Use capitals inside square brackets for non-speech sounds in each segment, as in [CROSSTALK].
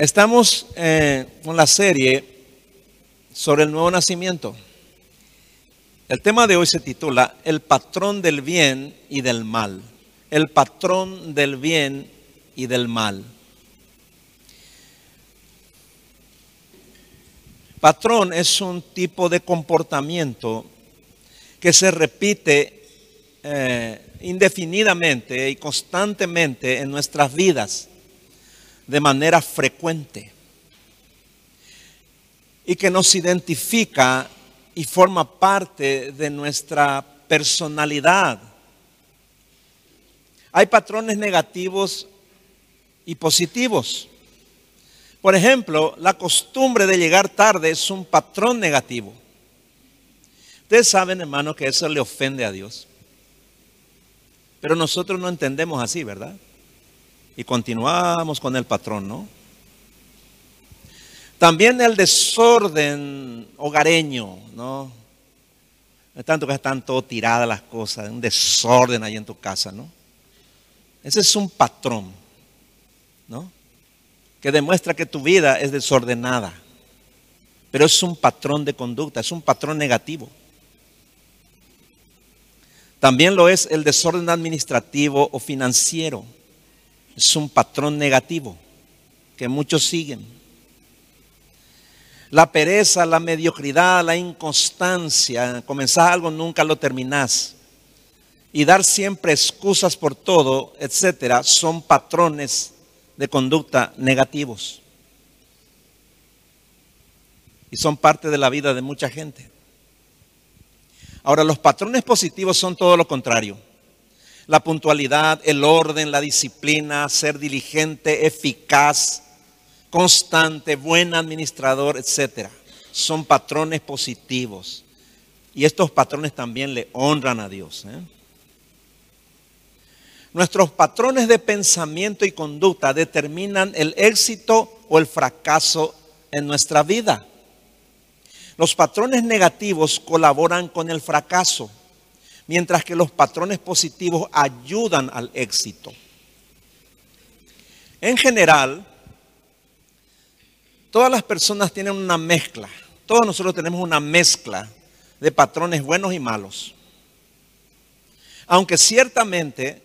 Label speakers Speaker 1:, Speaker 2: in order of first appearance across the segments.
Speaker 1: Estamos eh, con la serie sobre el nuevo nacimiento. El tema de hoy se titula El patrón del bien y del mal. El patrón del bien y del mal. Patrón es un tipo de comportamiento que se repite eh, indefinidamente y constantemente en nuestras vidas de manera frecuente y que nos identifica y forma parte de nuestra personalidad. Hay patrones negativos y positivos. Por ejemplo, la costumbre de llegar tarde es un patrón negativo. Ustedes saben, hermano, que eso le ofende a Dios. Pero nosotros no entendemos así, ¿verdad? Y continuamos con el patrón, ¿no? También el desorden hogareño, ¿no? No tanto que están todo tiradas las cosas, un desorden ahí en tu casa, ¿no? Ese es un patrón, ¿no? Que demuestra que tu vida es desordenada. Pero es un patrón de conducta, es un patrón negativo. También lo es el desorden administrativo o financiero. Es un patrón negativo que muchos siguen. La pereza, la mediocridad, la inconstancia, comenzar algo nunca lo terminás. Y dar siempre excusas por todo, etcétera, son patrones de conducta negativos. Y son parte de la vida de mucha gente. Ahora, los patrones positivos son todo lo contrario. La puntualidad, el orden, la disciplina, ser diligente, eficaz, constante, buen administrador, etc. Son patrones positivos. Y estos patrones también le honran a Dios. ¿eh? Nuestros patrones de pensamiento y conducta determinan el éxito o el fracaso en nuestra vida. Los patrones negativos colaboran con el fracaso, mientras que los patrones positivos ayudan al éxito. En general, todas las personas tienen una mezcla, todos nosotros tenemos una mezcla de patrones buenos y malos. Aunque ciertamente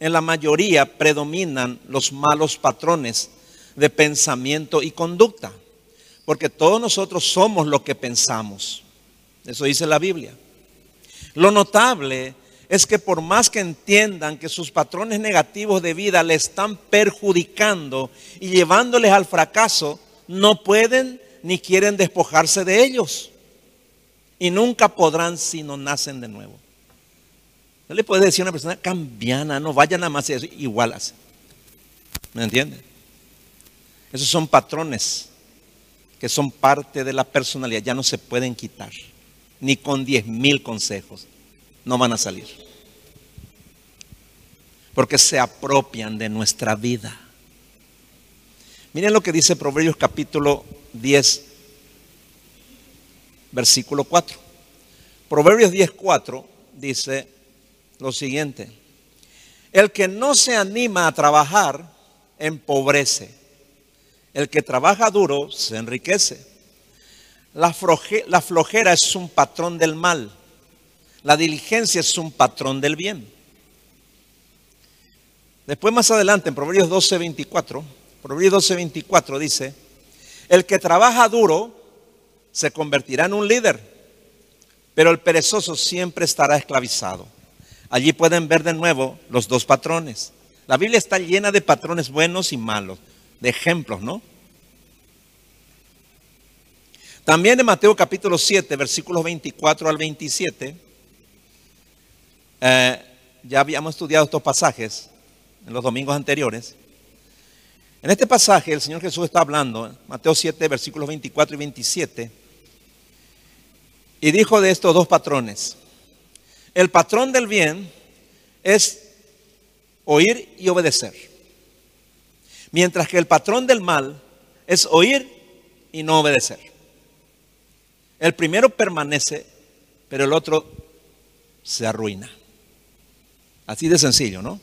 Speaker 1: en la mayoría predominan los malos patrones de pensamiento y conducta. Porque todos nosotros somos lo que pensamos. Eso dice la Biblia. Lo notable es que por más que entiendan que sus patrones negativos de vida le están perjudicando y llevándoles al fracaso, no pueden ni quieren despojarse de ellos. Y nunca podrán si no nacen de nuevo. No le puede decir a una persona cambiana, no vayan a más eso, igual hace. ¿Me entiende? Esos son patrones que son parte de la personalidad, ya no se pueden quitar, ni con diez mil consejos, no van a salir. Porque se apropian de nuestra vida. Miren lo que dice Proverbios capítulo 10, versículo 4. Proverbios 10, 4 dice lo siguiente. El que no se anima a trabajar, empobrece el que trabaja duro se enriquece. La, flojera es un patrón del mal. La diligencia es un patrón del bien. Después más adelante, en Proverbios 12, 24, Proverbios 12, 24 dice, el que trabaja duro se convertirá en un líder, pero el perezoso siempre estará esclavizado. Allí pueden ver de nuevo los dos patrones. La Biblia está llena de patrones buenos y malos de ejemplos, ¿no? También en Mateo capítulo 7, versículos 24 al 27, eh, ya habíamos estudiado estos pasajes en los domingos anteriores. En este pasaje el Señor Jesús está hablando, Mateo 7, versículos 24 y 27, y dijo de estos dos patrones, el patrón del bien es oír y obedecer. Mientras que el patrón del mal es oír y no obedecer. El primero permanece, pero el otro se arruina. Así de sencillo, ¿no?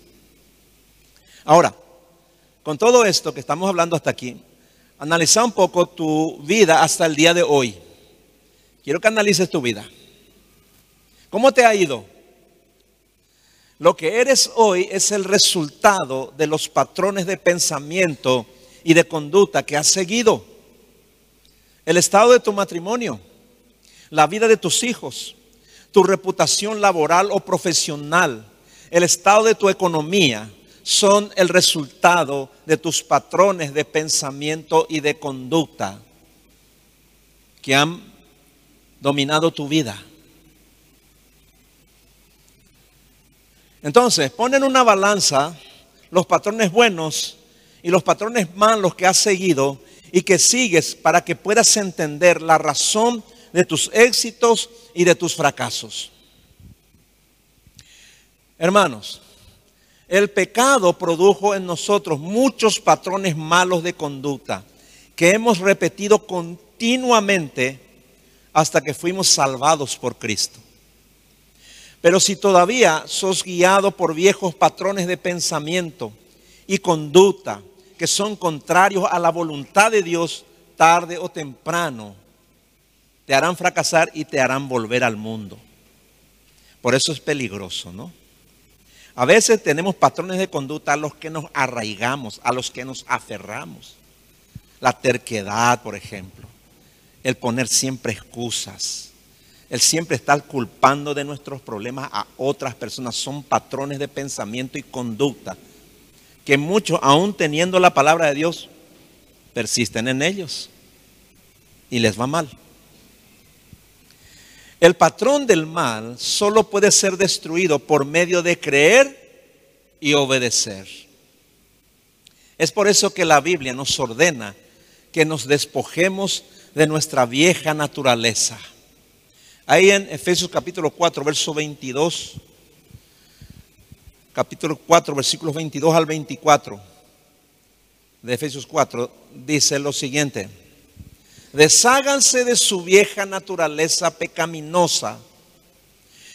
Speaker 1: Ahora, con todo esto que estamos hablando hasta aquí, analizar un poco tu vida hasta el día de hoy. Quiero que analices tu vida. ¿Cómo te ha ido? Lo que eres hoy es el resultado de los patrones de pensamiento y de conducta que has seguido. El estado de tu matrimonio, la vida de tus hijos, tu reputación laboral o profesional, el estado de tu economía, son el resultado de tus patrones de pensamiento y de conducta que han dominado tu vida. Entonces, ponen una balanza los patrones buenos y los patrones malos que has seguido y que sigues para que puedas entender la razón de tus éxitos y de tus fracasos. Hermanos, el pecado produjo en nosotros muchos patrones malos de conducta que hemos repetido continuamente hasta que fuimos salvados por Cristo. Pero si todavía sos guiado por viejos patrones de pensamiento y conducta que son contrarios a la voluntad de Dios, tarde o temprano, te harán fracasar y te harán volver al mundo. Por eso es peligroso, ¿no? A veces tenemos patrones de conducta a los que nos arraigamos, a los que nos aferramos. La terquedad, por ejemplo. El poner siempre excusas. El siempre estar culpando de nuestros problemas a otras personas. Son patrones de pensamiento y conducta que muchos, aún teniendo la palabra de Dios, persisten en ellos. Y les va mal. El patrón del mal solo puede ser destruido por medio de creer y obedecer. Es por eso que la Biblia nos ordena que nos despojemos de nuestra vieja naturaleza. Ahí en Efesios capítulo 4, verso 22, capítulo 4, versículos 22 al 24 de Efesios 4, dice lo siguiente. Desháganse de su vieja naturaleza pecaminosa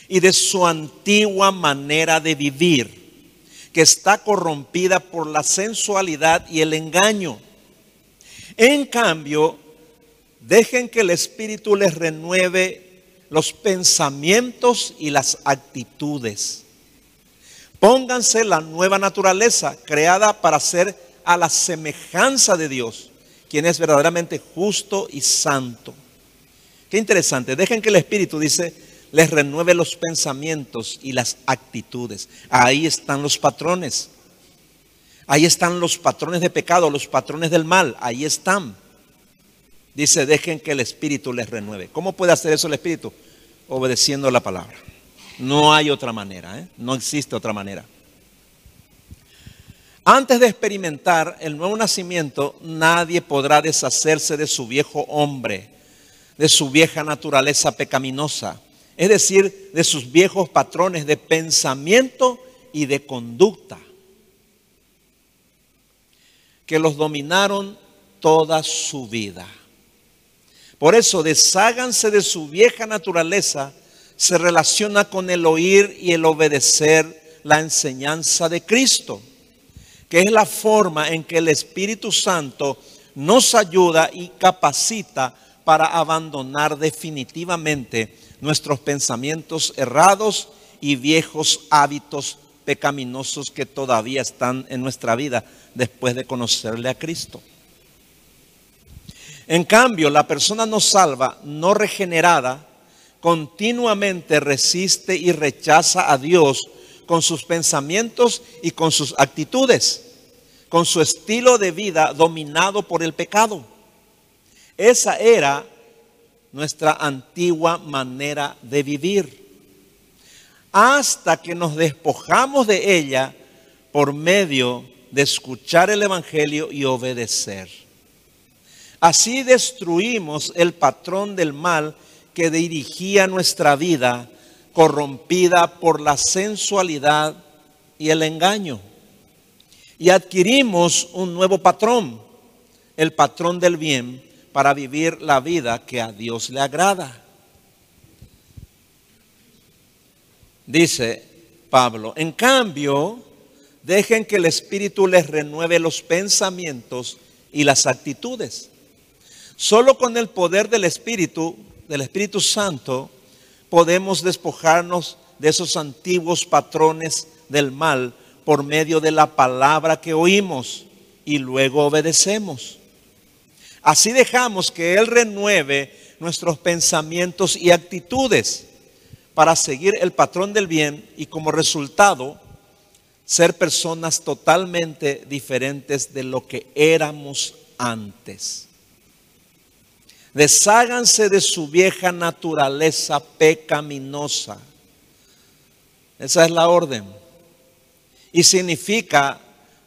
Speaker 1: y de su antigua manera de vivir, que está corrompida por la sensualidad y el engaño. En cambio, dejen que el Espíritu les renueve los pensamientos y las actitudes. Pónganse la nueva naturaleza creada para ser a la semejanza de Dios quien es verdaderamente justo y santo. Qué interesante. Dejen que el Espíritu, dice, les renueve los pensamientos y las actitudes. Ahí están los patrones. Ahí están los patrones de pecado, los patrones del mal. Ahí están. Dice, dejen que el Espíritu les renueve. ¿Cómo puede hacer eso el Espíritu? Obedeciendo la palabra. No hay otra manera, ¿eh? no existe otra manera. Antes de experimentar el nuevo nacimiento, nadie podrá deshacerse de su viejo hombre, de su vieja naturaleza pecaminosa, es decir, de sus viejos patrones de pensamiento y de conducta, que los dominaron toda su vida. Por eso, desháganse de su vieja naturaleza, se relaciona con el oír y el obedecer la enseñanza de Cristo que es la forma en que el Espíritu Santo nos ayuda y capacita para abandonar definitivamente nuestros pensamientos errados y viejos hábitos pecaminosos que todavía están en nuestra vida después de conocerle a Cristo. En cambio, la persona no salva, no regenerada, continuamente resiste y rechaza a Dios con sus pensamientos y con sus actitudes, con su estilo de vida dominado por el pecado. Esa era nuestra antigua manera de vivir. Hasta que nos despojamos de ella por medio de escuchar el Evangelio y obedecer. Así destruimos el patrón del mal que dirigía nuestra vida corrompida por la sensualidad y el engaño. Y adquirimos un nuevo patrón, el patrón del bien, para vivir la vida que a Dios le agrada. Dice Pablo, en cambio, dejen que el Espíritu les renueve los pensamientos y las actitudes. Solo con el poder del Espíritu, del Espíritu Santo, podemos despojarnos de esos antiguos patrones del mal por medio de la palabra que oímos y luego obedecemos. Así dejamos que Él renueve nuestros pensamientos y actitudes para seguir el patrón del bien y como resultado ser personas totalmente diferentes de lo que éramos antes. Desháganse de su vieja naturaleza pecaminosa. Esa es la orden. Y significa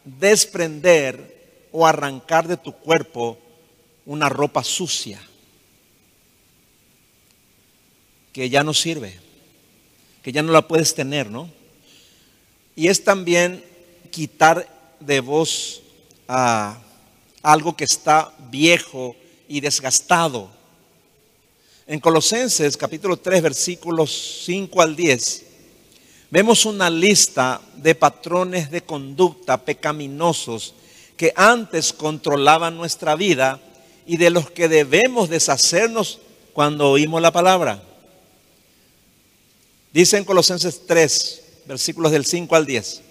Speaker 1: desprender o arrancar de tu cuerpo una ropa sucia que ya no sirve, que ya no la puedes tener, ¿no? Y es también quitar de vos a algo que está viejo y desgastado. En Colosenses capítulo 3 versículos 5 al 10 vemos una lista de patrones de conducta pecaminosos que antes controlaban nuestra vida y de los que debemos deshacernos cuando oímos la palabra. Dice en Colosenses 3, versículos del 5 al 10.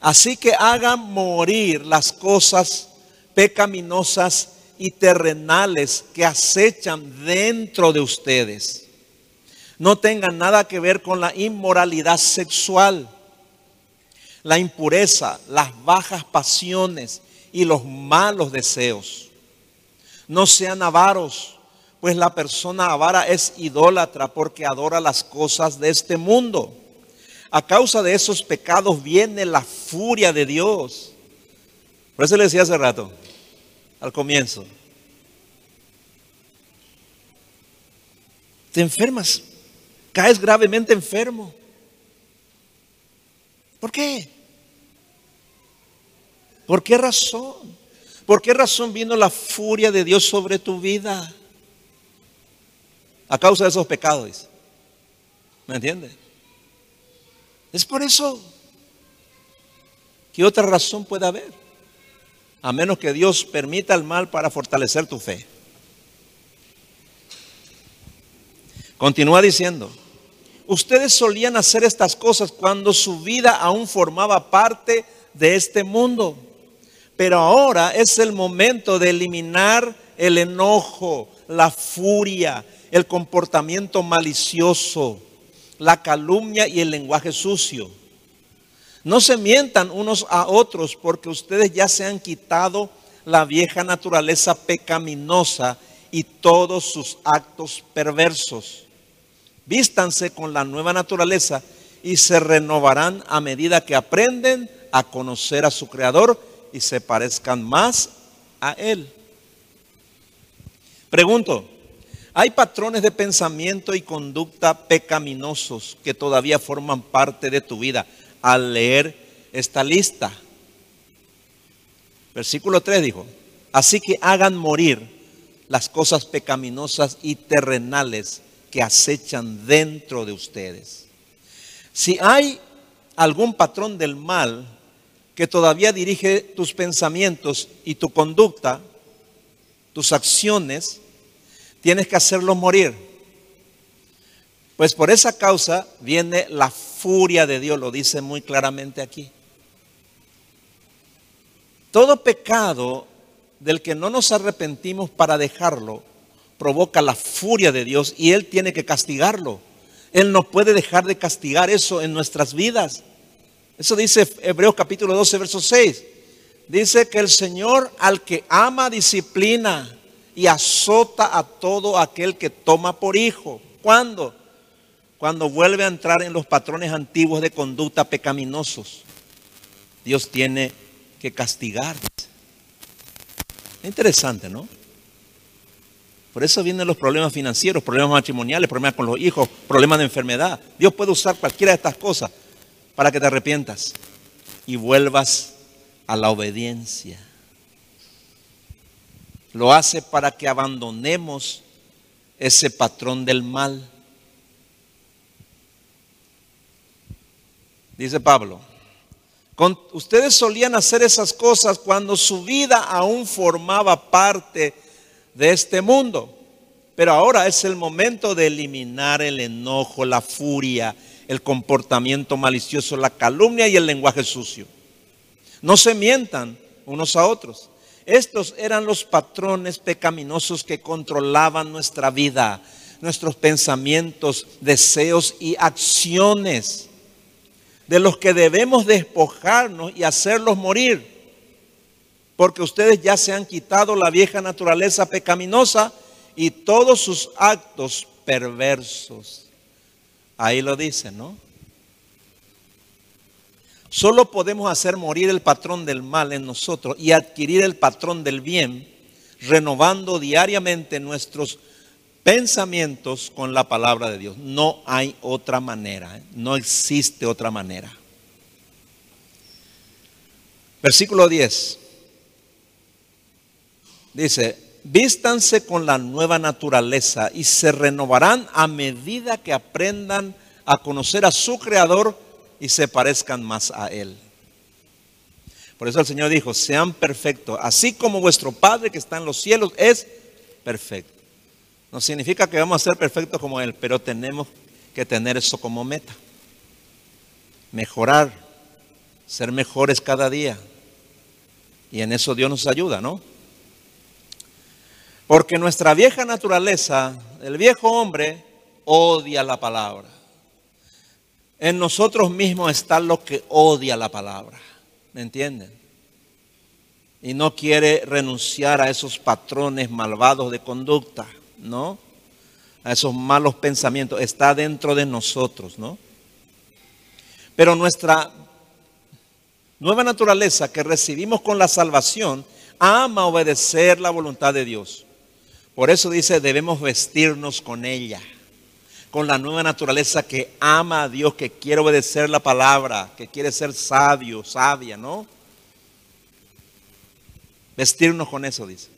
Speaker 1: Así que hagan morir las cosas pecaminosas y terrenales que acechan dentro de ustedes. No tengan nada que ver con la inmoralidad sexual, la impureza, las bajas pasiones y los malos deseos. No sean avaros pues la persona avara es idólatra porque adora las cosas de este mundo. A causa de esos pecados viene la furia de Dios. Por eso le decía hace rato, al comienzo. Te enfermas, caes gravemente enfermo. ¿Por qué? ¿Por qué razón? ¿Por qué razón vino la furia de Dios sobre tu vida? a causa de esos pecados. ¿Me entiende? Es por eso. ¿Qué otra razón puede haber? A menos que Dios permita el mal para fortalecer tu fe. Continúa diciendo, ustedes solían hacer estas cosas cuando su vida aún formaba parte de este mundo. Pero ahora es el momento de eliminar el enojo, la furia, el comportamiento malicioso, la calumnia y el lenguaje sucio. No se mientan unos a otros porque ustedes ya se han quitado la vieja naturaleza pecaminosa y todos sus actos perversos. Vístanse con la nueva naturaleza y se renovarán a medida que aprenden a conocer a su Creador y se parezcan más a Él. Pregunto, hay patrones de pensamiento y conducta pecaminosos que todavía forman parte de tu vida al leer esta lista. Versículo 3 dijo, así que hagan morir las cosas pecaminosas y terrenales que acechan dentro de ustedes. Si hay algún patrón del mal que todavía dirige tus pensamientos y tu conducta, tus acciones, tienes que hacerlo morir. Pues por esa causa viene la furia de Dios, lo dice muy claramente aquí. Todo pecado del que no nos arrepentimos para dejarlo provoca la furia de Dios y Él tiene que castigarlo. Él no puede dejar de castigar eso en nuestras vidas. Eso dice Hebreos capítulo 12, verso 6. Dice que el Señor al que ama disciplina y azota a todo aquel que toma por hijo. ¿Cuándo? Cuando vuelve a entrar en los patrones antiguos de conducta pecaminosos. Dios tiene que castigar. Interesante, ¿no? Por eso vienen los problemas financieros, problemas matrimoniales, problemas con los hijos, problemas de enfermedad. Dios puede usar cualquiera de estas cosas para que te arrepientas y vuelvas a la obediencia. Lo hace para que abandonemos ese patrón del mal. Dice Pablo, ustedes solían hacer esas cosas cuando su vida aún formaba parte de este mundo. Pero ahora es el momento de eliminar el enojo, la furia, el comportamiento malicioso, la calumnia y el lenguaje sucio. No se mientan unos a otros. Estos eran los patrones pecaminosos que controlaban nuestra vida, nuestros pensamientos, deseos y acciones, de los que debemos despojarnos y hacerlos morir, porque ustedes ya se han quitado la vieja naturaleza pecaminosa y todos sus actos perversos. Ahí lo dice, ¿no? Solo podemos hacer morir el patrón del mal en nosotros y adquirir el patrón del bien, renovando diariamente nuestros pensamientos con la palabra de Dios. No hay otra manera, ¿eh? no existe otra manera. Versículo 10. Dice, vístanse con la nueva naturaleza y se renovarán a medida que aprendan a conocer a su Creador y se parezcan más a Él. Por eso el Señor dijo, sean perfectos, así como vuestro Padre que está en los cielos es perfecto. No significa que vamos a ser perfectos como Él, pero tenemos que tener eso como meta. Mejorar, ser mejores cada día. Y en eso Dios nos ayuda, ¿no? Porque nuestra vieja naturaleza, el viejo hombre, odia la palabra. En nosotros mismos está lo que odia la palabra. ¿Me entienden? Y no quiere renunciar a esos patrones malvados de conducta, ¿no? A esos malos pensamientos. Está dentro de nosotros, ¿no? Pero nuestra nueva naturaleza que recibimos con la salvación ama obedecer la voluntad de Dios. Por eso dice, debemos vestirnos con ella con la nueva naturaleza que ama a Dios, que quiere obedecer la palabra, que quiere ser sabio, sabia, ¿no? Vestirnos con eso, dice.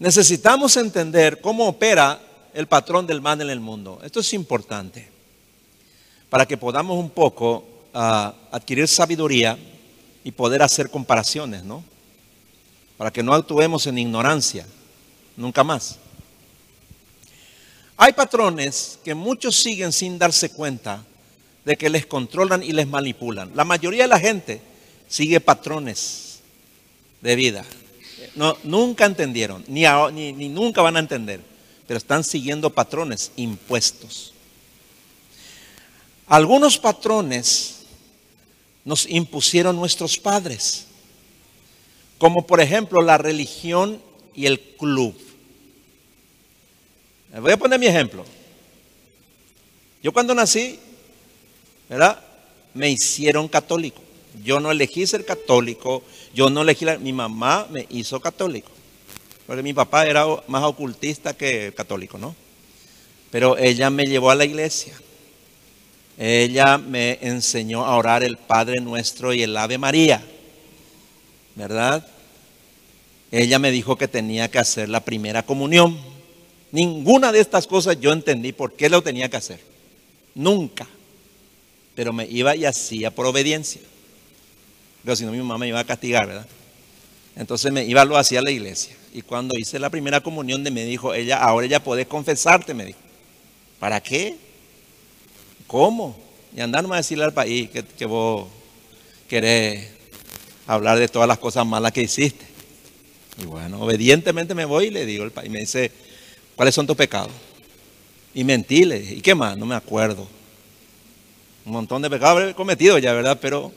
Speaker 1: Necesitamos entender cómo opera el patrón del mal en el mundo. Esto es importante para que podamos un poco ah, adquirir sabiduría y poder hacer comparaciones, ¿no? Para que no actuemos en ignorancia, nunca más. Hay patrones que muchos siguen sin darse cuenta de que les controlan y les manipulan. La mayoría de la gente sigue patrones de vida. No, nunca entendieron, ni, ni nunca van a entender, pero están siguiendo patrones impuestos. Algunos patrones nos impusieron nuestros padres, como por ejemplo la religión y el club. Voy a poner mi ejemplo. Yo cuando nací, ¿verdad? Me hicieron católico. Yo no elegí ser católico, yo no elegí, mi mamá me hizo católico. Porque mi papá era más ocultista que católico, ¿no? Pero ella me llevó a la iglesia. Ella me enseñó a orar el Padre Nuestro y el Ave María. ¿Verdad? Ella me dijo que tenía que hacer la primera comunión. Ninguna de estas cosas yo entendí por qué lo tenía que hacer. Nunca. Pero me iba y hacía por obediencia. Pero si no, mi mamá me iba a castigar, ¿verdad? Entonces me iba, lo hacía a la iglesia. Y cuando hice la primera comunión, me dijo, ella, ahora ella puede confesarte, me dijo. ¿Para qué? ¿Cómo? Y andar a decirle al país que, vos querés hablar de todas las cosas malas que hiciste. Y bueno, obedientemente me voy y le digo al país. Me dice, ¿Cuáles son tus pecados? Y mentile. ¿Y qué más? No me acuerdo. Un montón de pecados he cometido ya, ¿verdad? Pero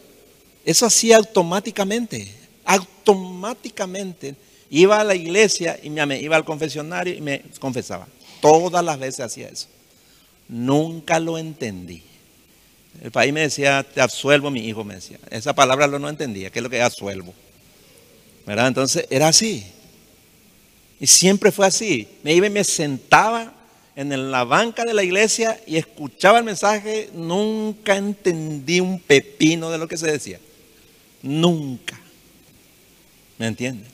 Speaker 1: eso hacía automáticamente. Automáticamente. Iba a la iglesia y me iba al confesionario y me confesaba. Todas las veces hacía eso. Nunca lo entendí. El país me decía, te absuelvo, mi hijo me decía. Esa palabra lo no entendía. ¿Qué es lo que es absuelvo? Entonces era así. Y siempre fue así. Me iba y me sentaba en la banca de la iglesia y escuchaba el mensaje. Nunca entendí un pepino de lo que se decía. Nunca. ¿Me entienden?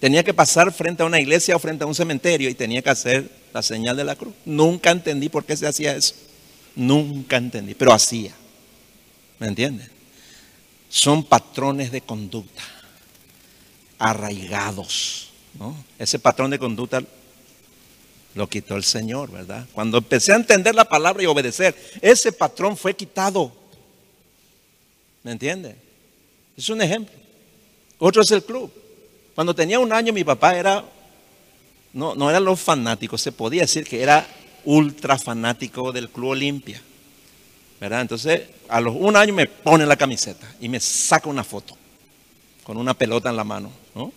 Speaker 1: Tenía que pasar frente a una iglesia o frente a un cementerio y tenía que hacer la señal de la cruz. Nunca entendí por qué se hacía eso. Nunca entendí, pero hacía. ¿Me entiendes? Son patrones de conducta arraigados. ¿no? Ese patrón de conducta lo quitó el Señor, ¿verdad? Cuando empecé a entender la palabra y obedecer, ese patrón fue quitado. ¿Me entiende? Es un ejemplo. Otro es el club. Cuando tenía un año mi papá era, no, no eran los fanáticos, se podía decir que era ultra fanático del Club Olimpia. ¿Verdad? Entonces, a los un año me pone la camiseta y me saca una foto con una pelota en la mano. ¿no?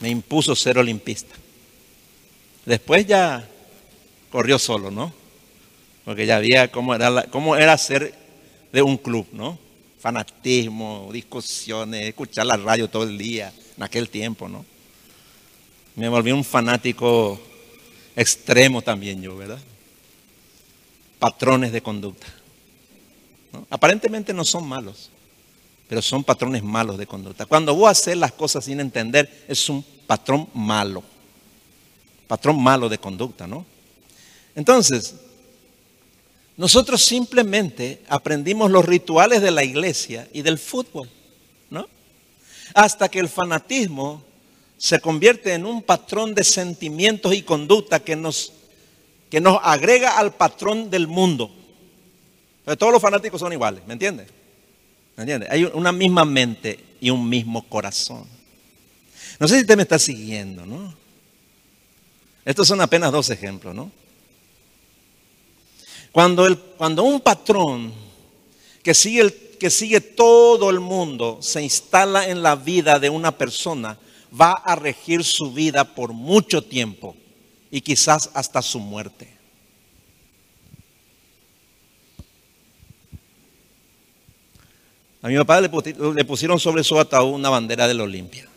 Speaker 1: Me impuso ser olimpista. Después ya corrió solo, ¿no? Porque ya había cómo era, cómo era ser de un club, ¿no? Fanatismo, discusiones, escuchar la radio todo el día, en aquel tiempo, ¿no? Me volví un fanático extremo también yo, ¿verdad? Patrones de conducta. Aparentemente no son malos, pero son patrones malos de conducta. Cuando vos haces las cosas sin entender, es un patrón malo. Patrón malo de conducta, ¿no? Entonces, nosotros simplemente aprendimos los rituales de la iglesia y del fútbol, ¿no? Hasta que el fanatismo se convierte en un patrón de sentimientos y conducta que nos, que nos agrega al patrón del mundo. Todos los fanáticos son iguales, ¿me entiendes? ¿Me entiendes? Hay una misma mente y un mismo corazón. No sé si usted me está siguiendo, ¿no? Estos son apenas dos ejemplos, ¿no? Cuando, el, cuando un patrón que sigue, que sigue todo el mundo se instala en la vida de una persona, va a regir su vida por mucho tiempo y quizás hasta su muerte. A mi papá le pusieron sobre su ataúd una bandera de la Olimpia.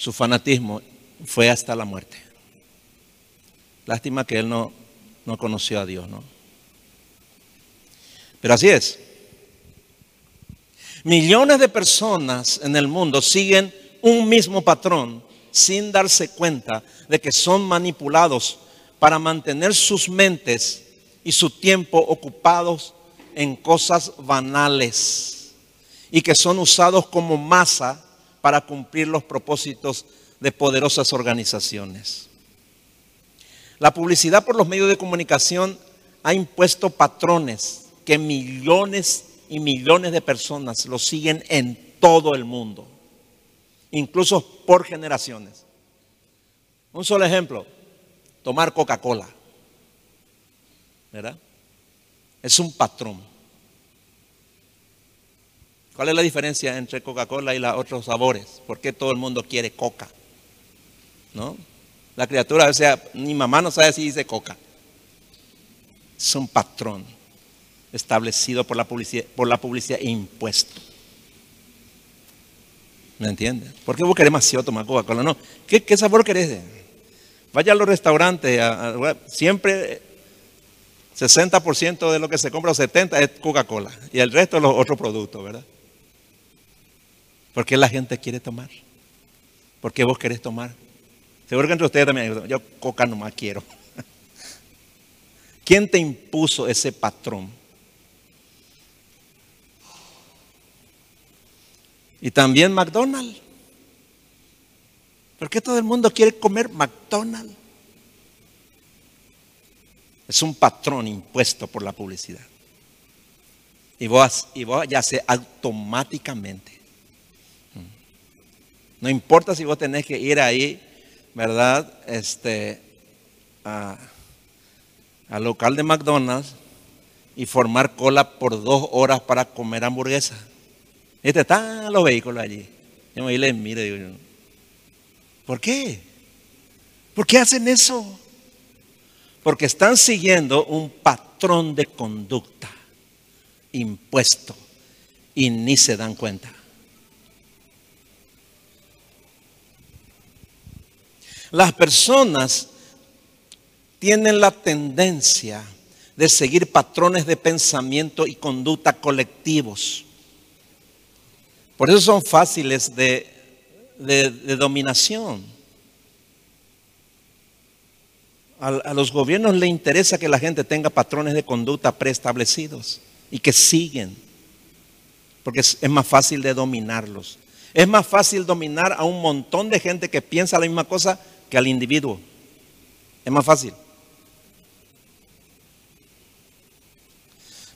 Speaker 1: Su fanatismo fue hasta la muerte. Lástima que él no, no conoció a Dios, ¿no? Pero así es. Millones de personas en el mundo siguen un mismo patrón sin darse cuenta de que son manipulados para mantener sus mentes y su tiempo ocupados en cosas banales y que son usados como masa para cumplir los propósitos de poderosas organizaciones. La publicidad por los medios de comunicación ha impuesto patrones que millones y millones de personas lo siguen en todo el mundo, incluso por generaciones. Un solo ejemplo, tomar Coca-Cola. ¿Verdad? Es un patrón. ¿Cuál es la diferencia entre Coca-Cola y los otros sabores? ¿Por qué todo el mundo quiere coca? ¿No? La criatura, o sea, mi mamá no sabe si dice coca. Es un patrón establecido por la publicidad, por la publicidad e impuesto. ¿Me entiendes? ¿Por qué vos querés demasiado tomar Coca-Cola? No. ¿Qué, sabor querés? Vaya a los restaurantes, siempre 60% de lo que se compra o 70% es Coca-Cola y el resto es los otros productos, ¿verdad? ¿Por qué la gente quiere tomar? ¿Por qué vos querés tomar? Seguro que entre ustedes también, yo coca nomás quiero. ¿Quién te impuso ese patrón? Y también McDonald's. ¿Por qué todo el mundo quiere comer McDonald's? Es un patrón impuesto por la publicidad. Y vos, y vos ya sé automáticamente. No importa si vos tenés que ir ahí, ¿verdad? Este, al local de McDonald's y formar cola por dos horas para comer hamburguesa. Este están los vehículos allí. Yo me les miro y digo, ¿por qué? ¿Por qué hacen eso? Porque están siguiendo un patrón de conducta impuesto y ni se dan cuenta. Las personas tienen la tendencia de seguir patrones de pensamiento y conducta colectivos. Por eso son fáciles de, dominación. a, los gobiernos les interesa que la gente tenga patrones de conducta preestablecidos y que siguen, porque es, más fácil de dominarlos. Es más fácil dominar a un montón de gente que piensa la misma cosa que al individuo. Es más fácil.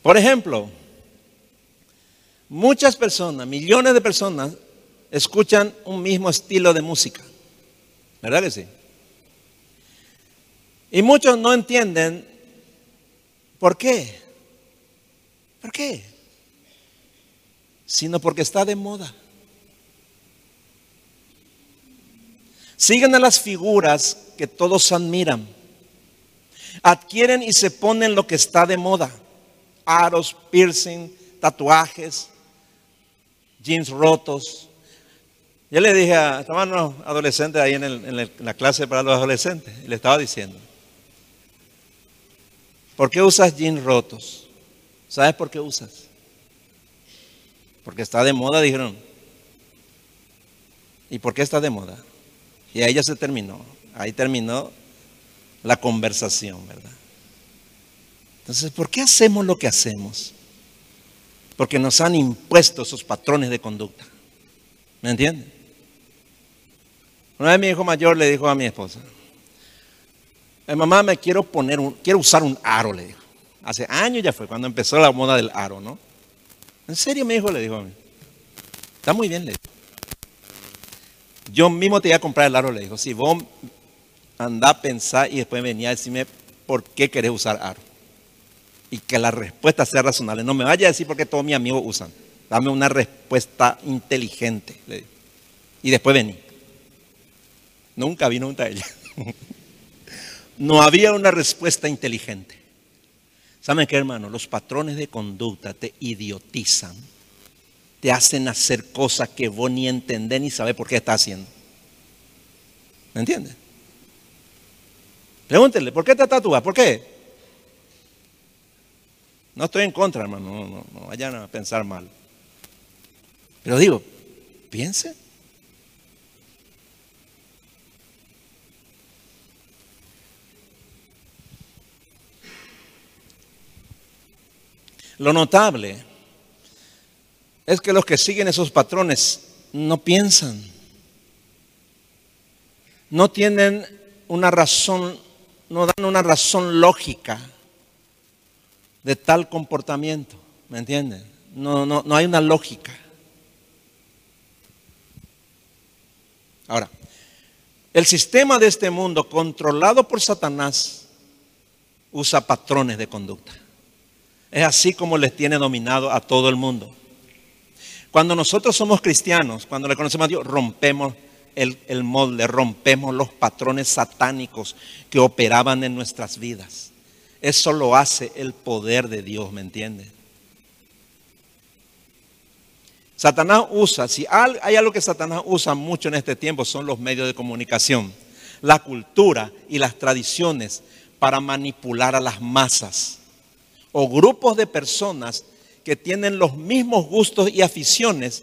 Speaker 1: Por ejemplo, muchas personas, millones de personas, escuchan un mismo estilo de música. ¿Verdad que sí? Y muchos no entienden por qué. ¿Por qué? Sino porque está de moda. Siguen a las figuras que todos admiran. Adquieren y se ponen lo que está de moda. Aros, piercing, tatuajes, jeans rotos. Yo le dije a, estaban unos adolescentes ahí en, en la clase para los adolescentes, y le estaba diciendo, ¿Por qué usas jeans rotos? ¿Sabes por qué usas? Porque está de moda, dijeron. ¿Y por qué está de moda? Y ahí ya se terminó. Ahí terminó la conversación, ¿verdad? Entonces, ¿por qué hacemos lo que hacemos? Porque nos han impuesto esos patrones de conducta. ¿Me entienden? Una vez mi hijo mayor le dijo a mi esposa, eh, mamá, me quiero poner un, quiero usar un aro, le dijo. Hace años ya fue cuando empezó la moda del aro, ¿no? ¿En serio, mi hijo? Le dijo a mí. Está muy bien, le dijo. Yo mismo te iba a comprar el aro, le dijo. Si vos andá a pensar y después venía a decirme por qué querés usar aro. Y que la respuesta sea razonable. No me vaya a decir por qué todos mis amigos usan. Dame una respuesta inteligente, le. Y después vení. Nunca vino un ella. [LAUGHS] No había una respuesta inteligente. ¿Saben qué, hermano? Los patrones de conducta te idiotizan. Te hacen hacer cosas que vos ni entendés ni sabés por qué estás haciendo. ¿Me entiendes? Pregúntenle, ¿por qué te tatúas? ¿Por qué? No estoy en contra, hermano. No, no, no vayan a pensar mal. Pero digo, piense. Lo notable es que los que siguen esos patrones no piensan, no tienen una razón, no dan una razón lógica de tal comportamiento, ¿me entienden? No, no, no hay una lógica. Ahora, el sistema de este mundo controlado por Satanás usa patrones de conducta. Es así como les tiene dominado a todo el mundo. Cuando nosotros somos cristianos, cuando le conocemos a Dios, rompemos el, el, molde, rompemos los patrones satánicos que operaban en nuestras vidas. Eso lo hace el poder de Dios, ¿me entiende? Satanás usa, si hay algo que Satanás usa mucho en este tiempo, son los medios de comunicación, la cultura y las tradiciones para manipular a las masas o grupos de personas que tienen los mismos gustos y aficiones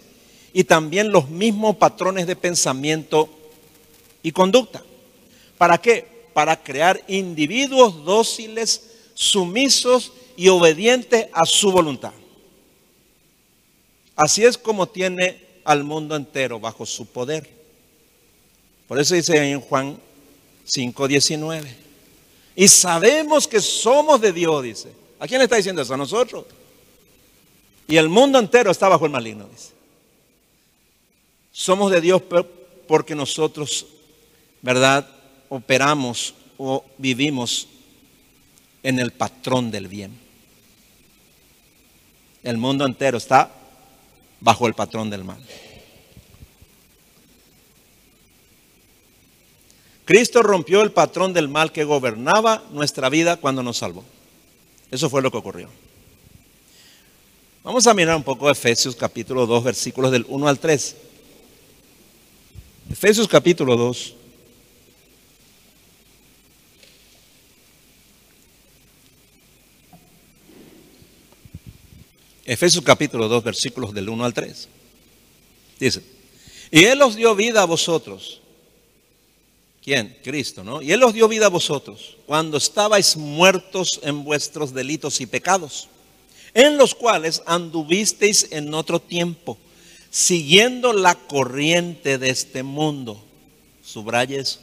Speaker 1: y también los mismos patrones de pensamiento y conducta. ¿Para qué? Para crear individuos dóciles, sumisos y obedientes a su voluntad. Así es como tiene al mundo entero bajo su poder. Por eso dice en Juan 5:19. Y sabemos que somos de Dios, dice. ¿A quién le está diciendo eso? A nosotros. Y el mundo entero está bajo el maligno. Somos de Dios porque nosotros, ¿verdad? Operamos o vivimos en el patrón del bien. El mundo entero está bajo el patrón del mal. Cristo rompió el patrón del mal que gobernaba nuestra vida cuando nos salvó. Eso fue lo que ocurrió. Vamos a mirar un poco Efesios capítulo 2, versículos del 1 al 3. Efesios capítulo 2. Efesios capítulo 2, versículos del 1 al 3. Dice, y Él os dio vida a vosotros ¿Quién? Cristo, ¿no? Y Él os dio vida a vosotros cuando estabais muertos en vuestros delitos y pecados, en los cuales anduvisteis en otro tiempo, siguiendo la corriente de este mundo. Subrayes.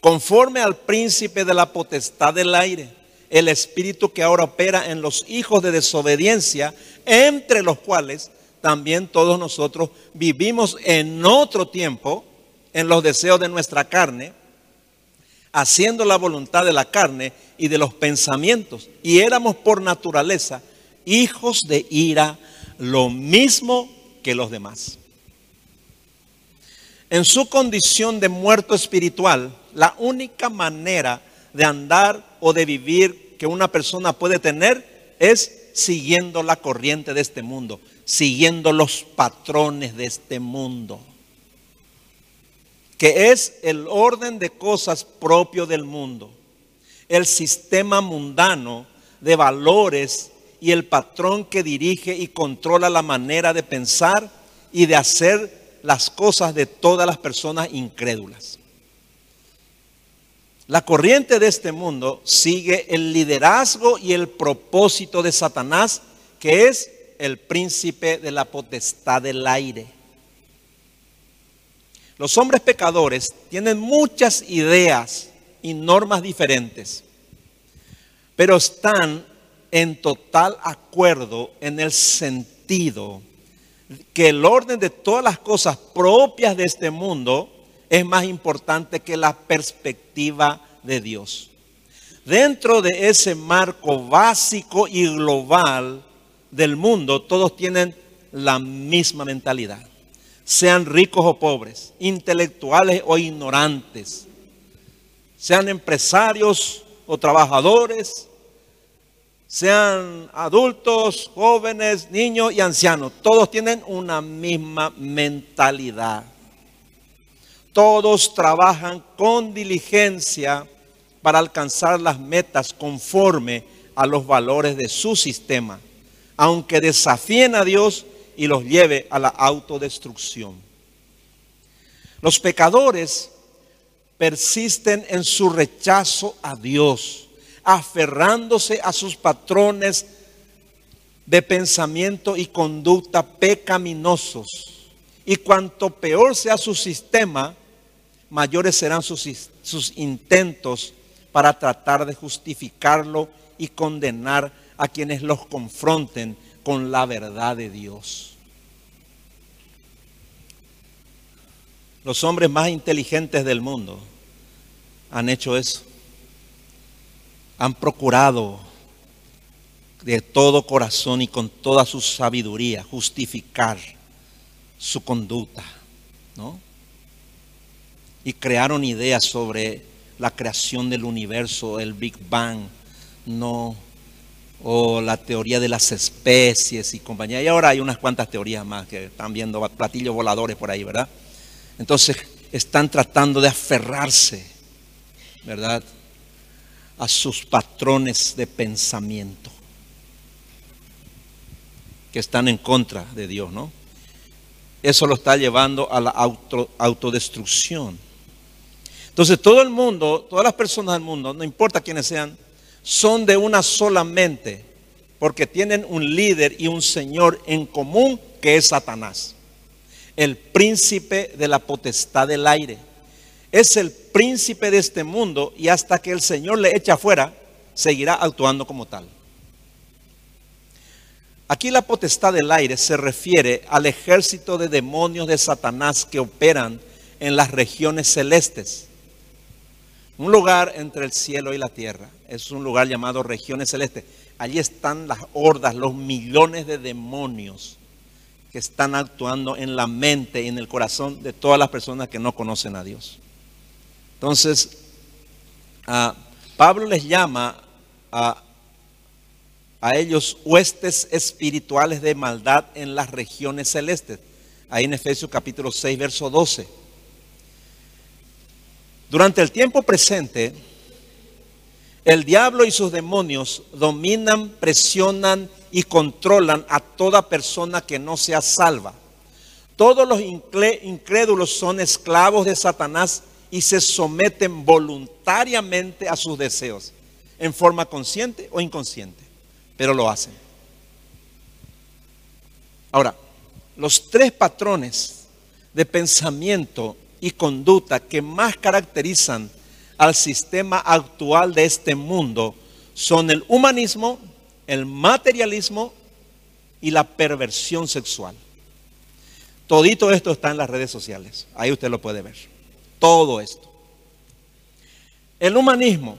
Speaker 1: Conforme al príncipe de la potestad del aire, el espíritu que ahora opera en los hijos de desobediencia, entre los cuales también todos nosotros vivimos en otro tiempo en los deseos de nuestra carne, haciendo la voluntad de la carne y de los pensamientos. Y éramos por naturaleza hijos de ira, lo mismo que los demás. En su condición de muerto espiritual, la única manera de andar o de vivir que una persona puede tener es siguiendo la corriente de este mundo, siguiendo los patrones de este mundo que es el orden de cosas propio del mundo, el sistema mundano de valores y el patrón que dirige y controla la manera de pensar y de hacer las cosas de todas las personas incrédulas. La corriente de este mundo sigue el liderazgo y el propósito de Satanás, que es el príncipe de la potestad del aire. Los hombres pecadores tienen muchas ideas y normas diferentes, pero están en total acuerdo en el sentido que el orden de todas las cosas propias de este mundo es más importante que la perspectiva de Dios. Dentro de ese marco básico y global del mundo, todos tienen la misma mentalidad sean ricos o pobres, intelectuales o ignorantes, sean empresarios o trabajadores, sean adultos, jóvenes, niños y ancianos, todos tienen una misma mentalidad. Todos trabajan con diligencia para alcanzar las metas conforme a los valores de su sistema, aunque desafíen a Dios y los lleve a la autodestrucción. Los pecadores persisten en su rechazo a Dios, aferrándose a sus patrones de pensamiento y conducta pecaminosos. Y cuanto peor sea su sistema, mayores serán sus, sus, intentos para tratar de justificarlo y condenar a quienes los confronten con la verdad de Dios. Los hombres más inteligentes del mundo han hecho eso. Han procurado de todo corazón y con toda su sabiduría justificar su conducta, ¿no? Y crearon ideas sobre la creación del universo, el Big Bang, no, o la teoría de las especies y compañía. Y ahora hay unas cuantas teorías más que están viendo platillos voladores por ahí, ¿verdad? Entonces están tratando de aferrarse, ¿verdad? A sus patrones de pensamiento que están en contra de Dios, ¿no? Eso lo está llevando a la autodestrucción. Entonces todo el mundo, todas las personas del mundo, no importa quiénes sean, son de una sola mente, porque tienen un líder y un Señor en común que es Satanás el príncipe de la potestad del aire. Es el príncipe de este mundo y hasta que el Señor le eche afuera, seguirá actuando como tal. Aquí la potestad del aire se refiere al ejército de demonios de Satanás que operan en las regiones celestes. Un lugar entre el cielo y la tierra. Es un lugar llamado regiones celestes. Allí están las hordas, los millones de demonios que están actuando en la mente y en el corazón de todas las personas que no conocen a Dios. Entonces, Pablo les llama a, a ellos huestes espirituales de maldad en las regiones celestes. Ahí en Efesios capítulo 6, verso 12. Durante el tiempo presente, el diablo y sus demonios dominan, presionan y controlan a toda persona que no sea salva. Todos los incrédulos son esclavos de Satanás y se someten voluntariamente a sus deseos, en forma consciente o inconsciente, pero lo hacen. Ahora, los tres patrones de pensamiento y conducta que más caracterizan al sistema actual de este mundo son el humanismo, el materialismo y la perversión sexual. Todito esto está en las redes sociales. Ahí usted lo puede ver. Todo esto. El humanismo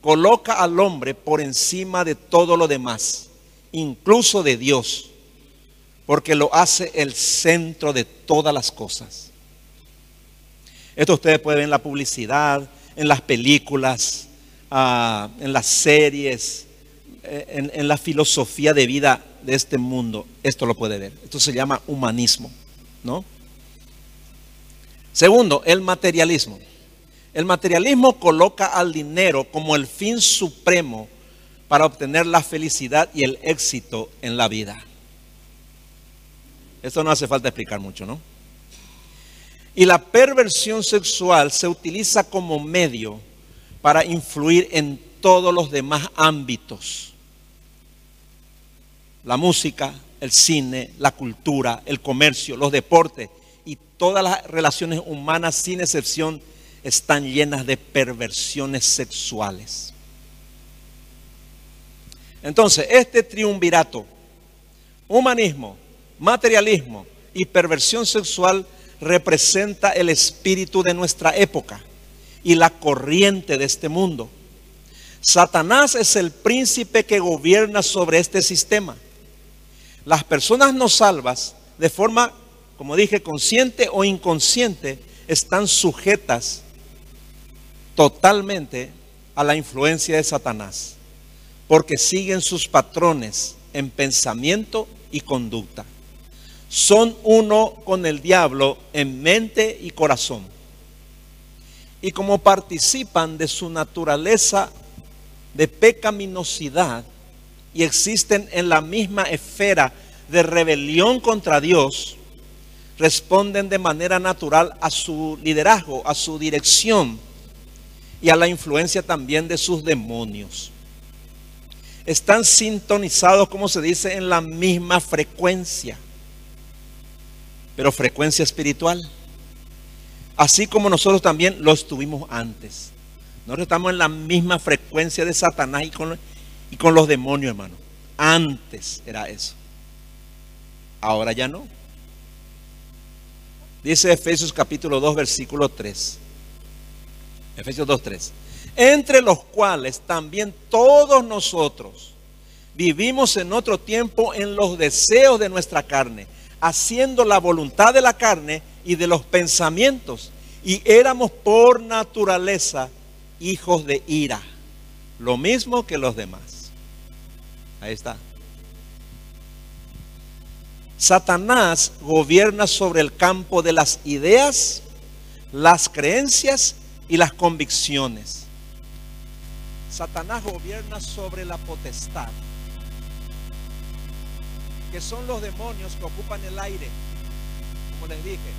Speaker 1: coloca al hombre por encima de todo lo demás, incluso de Dios, porque lo hace el centro de todas las cosas. Esto ustedes pueden ver en la publicidad, en las películas, ah, en las series, eh, en, la filosofía de vida de este mundo, esto lo puede ver. Esto se llama humanismo, ¿no? Segundo, el materialismo. El materialismo coloca al dinero como el fin supremo para obtener la felicidad y el éxito en la vida. Esto no hace falta explicar mucho, ¿no? Y la perversión sexual se utiliza como medio para influir en todos los demás ámbitos la música, el cine, la cultura, el comercio, los deportes todas las relaciones humanas sin excepción están llenas de perversiones sexuales. Entonces, este triunvirato, humanismo, materialismo y perversión sexual representa el espíritu de nuestra época y la corriente de este mundo. Satanás es el príncipe que gobierna sobre este sistema las personas no salvas, de forma, como dije, consciente o inconsciente, están sujetas totalmente a la influencia de Satanás, porque siguen sus patrones en pensamiento y conducta. Son uno con el diablo en mente y corazón. Y como participan de su naturaleza de pecaminosidad, y existen en la misma esfera de rebelión contra Dios, responden de manera natural a su liderazgo, a su dirección y a la influencia también de sus demonios. Están sintonizados, como se dice, en la misma frecuencia, pero frecuencia espiritual. Así como nosotros también lo estuvimos antes. Nosotros estamos en la misma frecuencia de Satanás y con, y con los demonios, hermano. Antes era eso. Ahora ya no. Dice Efesios capítulo 2, versículo 3. Efesios 2, 3. Entre los cuales también todos nosotros vivimos en otro tiempo en los deseos de nuestra carne, haciendo la voluntad de la carne y de los pensamientos. Y éramos por naturaleza hijos de ira, lo mismo que los demás. Ahí está. Satanás gobierna sobre el campo de las ideas, las creencias y las convicciones. Satanás gobierna sobre la potestad, que son los demonios que ocupan el aire, como les dije,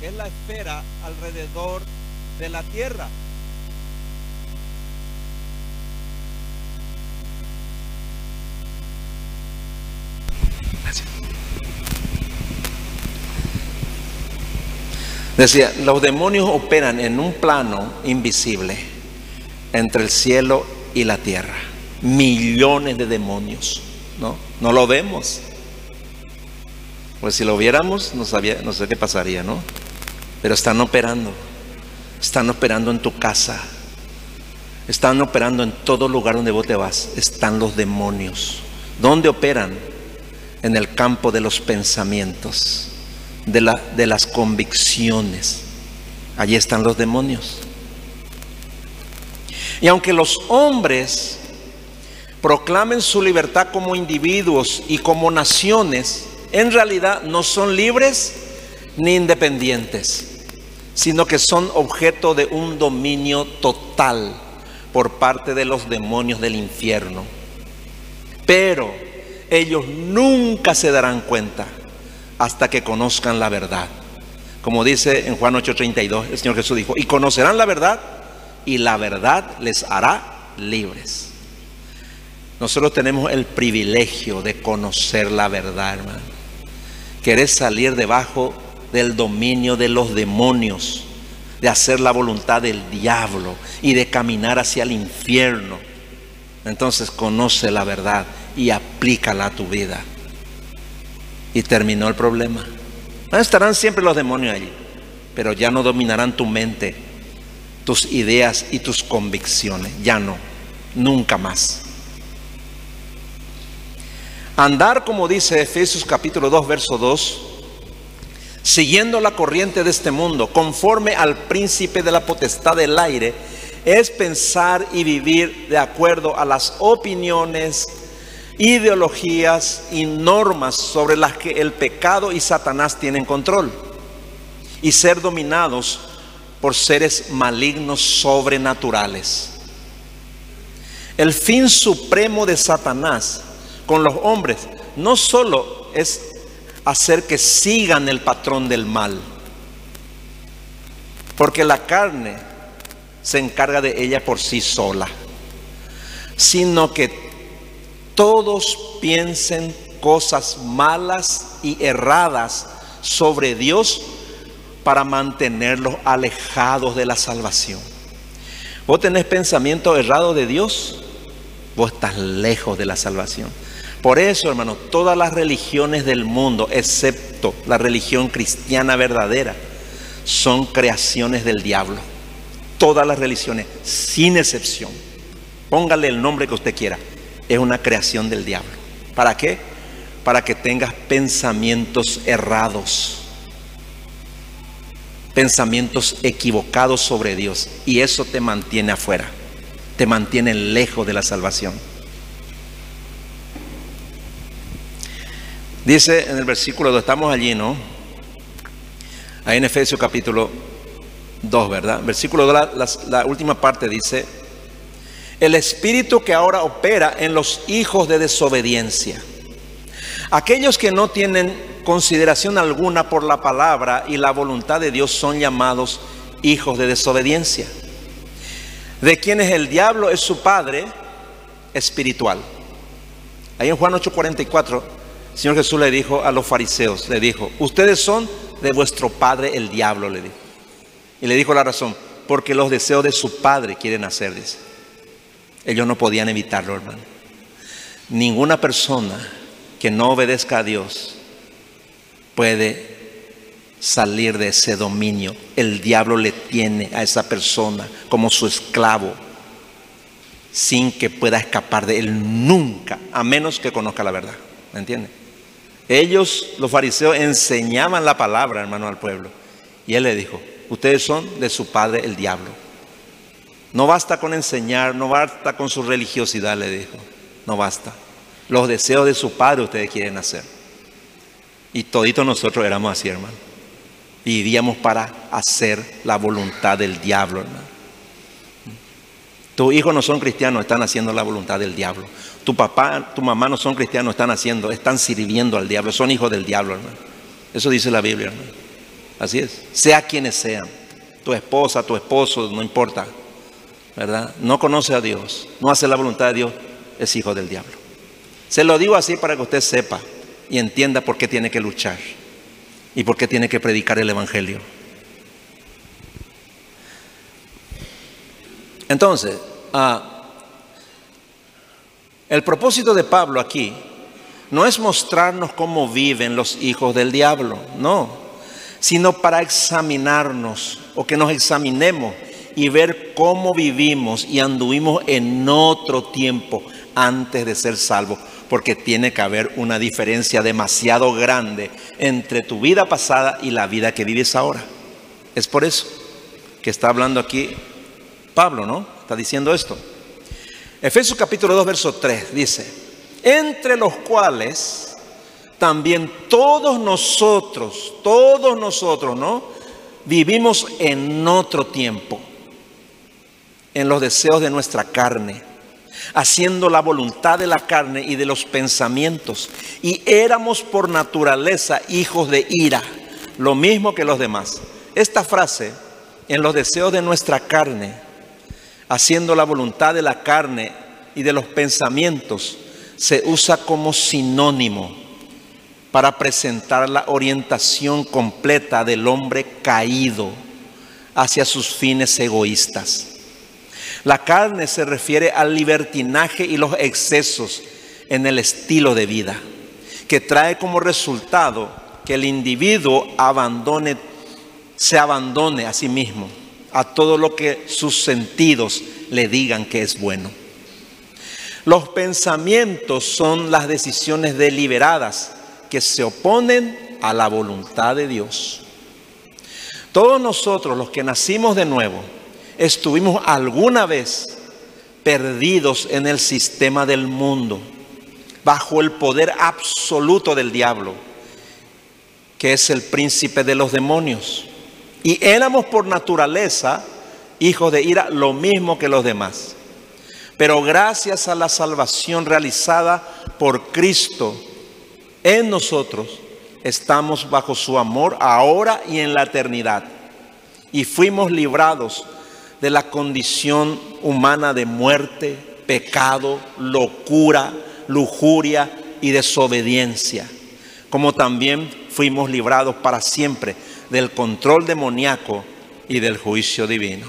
Speaker 1: es la esfera alrededor de la tierra. Decía, los demonios operan en un plano invisible entre el cielo y la tierra. Millones de demonios, ¿no? No lo vemos. Pues si lo viéramos, no, sabía, no sé qué pasaría, ¿no? Pero están operando. Están operando en tu casa. Están operando en todo lugar donde vos te vas. Están los demonios. ¿Dónde operan? En el campo de los pensamientos de, la, de las convicciones. Allí están los demonios. Y aunque los hombres proclamen su libertad como individuos y como naciones, en realidad no son libres ni independientes, sino que son objeto de un dominio total por parte de los demonios del infierno. Pero ellos nunca se darán cuenta hasta que conozcan la verdad. Como dice en Juan 8:32, el Señor Jesús dijo, y conocerán la verdad y la verdad les hará libres. Nosotros tenemos el privilegio de conocer la verdad, hermano. Querés salir debajo del dominio de los demonios, de hacer la voluntad del diablo y de caminar hacia el infierno. Entonces conoce la verdad y aplícala a tu vida. Y terminó el problema. Estarán siempre los demonios allí, pero ya no dominarán tu mente, tus ideas y tus convicciones. Ya no, nunca más. Andar, como dice Efesios capítulo 2, verso 2, siguiendo la corriente de este mundo, conforme al príncipe de la potestad del aire, es pensar y vivir de acuerdo a las opiniones, ideologías y normas sobre las que el pecado y Satanás tienen control y ser dominados por seres malignos sobrenaturales. El fin supremo de Satanás con los hombres no solo es hacer que sigan el patrón del mal, porque la carne se encarga de ella por sí sola, sino que todos piensen cosas malas y erradas sobre Dios para mantenerlos alejados de la salvación. Vos tenés pensamiento errado de Dios, vos estás lejos de la salvación. Por eso, hermano, todas las religiones del mundo, excepto la religión cristiana verdadera, son creaciones del diablo. Todas las religiones, sin excepción. Póngale el nombre que usted quiera. Es una creación del diablo. ¿Para qué? Para que tengas pensamientos errados. Pensamientos equivocados sobre Dios. Y eso te mantiene afuera. Te mantiene lejos de la salvación. Dice en el versículo 2, estamos allí, ¿no? Ahí en Efesios capítulo 2, ¿verdad? Versículo 2, la, última parte dice, el espíritu que ahora opera en los hijos de desobediencia. Aquellos que no tienen consideración alguna por la palabra y la voluntad de Dios son llamados hijos de desobediencia, de quienes el diablo es su padre espiritual. Ahí en Juan 8:44 Señor Jesús le dijo a los fariseos, le dijo, ustedes son de vuestro padre el diablo, le dijo. Y le dijo la razón, porque los deseos de su padre quieren hacer, dice. Ellos no podían evitarlo, hermano. Ninguna persona que no obedezca a Dios puede salir de ese dominio. El diablo le tiene a esa persona como su esclavo sin que pueda escapar de él nunca, a menos que conozca la verdad. ¿Me entiende? Ellos, los fariseos, enseñaban la palabra, hermano, al pueblo. Y él le dijo, ustedes son de su padre el diablo. No basta con enseñar, no basta con su religiosidad, le dijo. No basta. Los deseos de su padre ustedes quieren hacer. Y toditos nosotros éramos así, hermano. Vivíamos para hacer la voluntad del diablo, hermano. Tus hijos no son cristianos, están haciendo la voluntad del diablo. Tu papá, tu mamá no son cristianos, están haciendo, están sirviendo al diablo, son hijos del diablo, hermano. Eso dice la Biblia, hermano. Así es. Sea quienes sean, tu esposa, tu esposo, no importa, ¿verdad? No conoce a Dios, no hace la voluntad de Dios, es hijo del diablo. Se lo digo así para que usted sepa y entienda por qué tiene que luchar y por qué tiene que predicar el Evangelio. Entonces, ah, el propósito de Pablo aquí no es mostrarnos cómo viven los hijos del diablo, no, sino para examinarnos o que nos examinemos y ver cómo vivimos y anduvimos en otro tiempo antes de ser salvos, porque tiene que haber una diferencia demasiado grande entre tu vida pasada y la vida que vives ahora. Es por eso que está hablando aquí Pablo, ¿no? Está diciendo esto. Efesios capítulo 2, verso 3 dice, entre los cuales también todos nosotros, todos nosotros, ¿no? Vivimos en otro tiempo, en los deseos de nuestra carne, haciendo la voluntad de la carne y de los pensamientos. Y éramos por naturaleza hijos de ira, lo mismo que los demás. Esta frase, en los deseos de nuestra carne, haciendo la voluntad de la carne y de los pensamientos, se usa como sinónimo para presentar la orientación completa del hombre caído hacia sus fines egoístas. La carne se refiere al libertinaje y los excesos en el estilo de vida, que trae como resultado que el individuo abandone, se abandone a sí mismo, a todo lo que sus sentidos le digan que es bueno. Los pensamientos son las decisiones deliberadas que se oponen a la voluntad de Dios. Todos nosotros los que nacimos de nuevo estuvimos alguna vez perdidos en el sistema del mundo, bajo el poder absoluto del diablo, que es el príncipe de los demonios. Y éramos por naturaleza hijos de ira, lo mismo que los demás. Pero gracias a la salvación realizada por Cristo en nosotros, estamos bajo su amor ahora y en la eternidad. Y fuimos librados de la condición humana de muerte, pecado, locura, lujuria y desobediencia. Como también fuimos librados para siempre del control demoníaco y del juicio divino.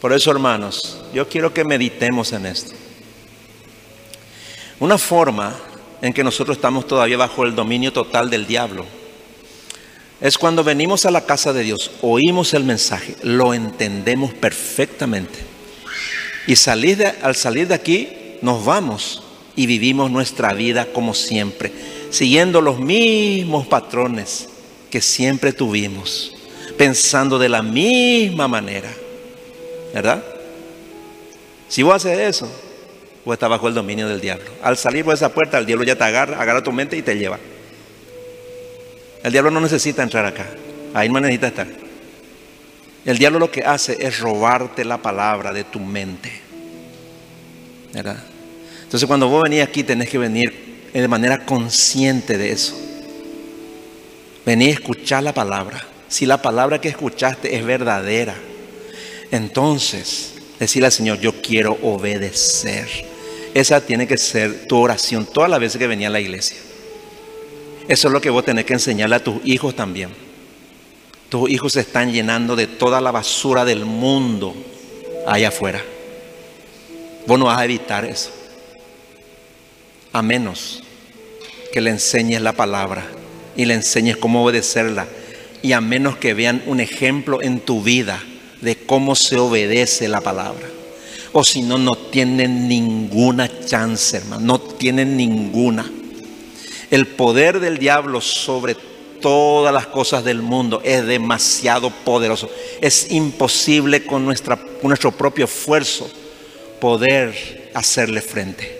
Speaker 1: Por eso, hermanos, yo quiero que meditemos en esto. Una forma en que nosotros estamos todavía bajo el dominio total del diablo es cuando venimos a la casa de Dios, oímos el mensaje, lo entendemos perfectamente. Y al salir de aquí, nos vamos y vivimos nuestra vida como siempre, siguiendo los mismos patrones que siempre tuvimos, pensando de la misma manera. ¿Verdad? Si vos haces eso, vos estás bajo el dominio del diablo. Al salir por esa puerta, el diablo ya te agarra, agarra tu mente y te lleva. El diablo no necesita entrar acá. Ahí no necesita estar. El diablo lo que hace es robarte la palabra de tu mente. ¿Verdad? Entonces cuando vos venís aquí tenés que venir de manera consciente de eso. Venís a escuchar la palabra. Si la palabra que escuchaste es verdadera entonces, decirle al Señor, yo quiero obedecer. Esa tiene que ser tu oración todas las veces que venía a la iglesia. Eso es lo que vos tenés que enseñarle a tus hijos también. Tus hijos se están llenando de toda la basura del mundo allá afuera. Vos no vas a evitar eso. A menos que le enseñes la palabra y le enseñes cómo obedecerla. Y a menos que vean un ejemplo en tu vida de cómo se obedece la palabra. O si no, no tienen ninguna chance, hermano, no tienen ninguna. El poder del diablo sobre todas las cosas del mundo es demasiado poderoso. Es imposible con, nuestro propio esfuerzo poder hacerle frente.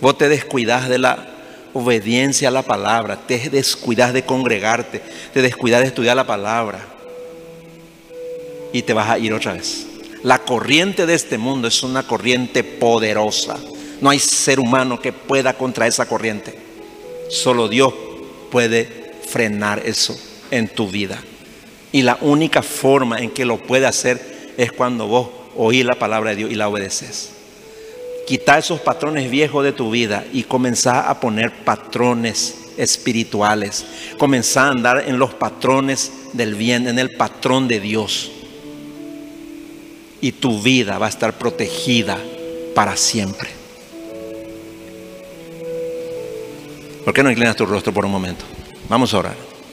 Speaker 1: Vos te descuidas de la obediencia a la palabra, te descuidas de congregarte, te descuidas de estudiar la palabra y te vas a ir otra vez. La corriente de este mundo es una corriente poderosa. No hay ser humano que pueda contra esa corriente. Solo Dios puede frenar eso en tu vida. Y la única forma en que lo puede hacer es cuando vos oís la palabra de Dios y la obedeces. Quitar esos patrones viejos de tu vida y comenzar a poner patrones espirituales. Comenzar a andar en los patrones del bien, en el patrón de Dios y tu vida va a estar protegida para siempre. ¿Por qué no inclinas tu rostro por un momento? Vamos a orar.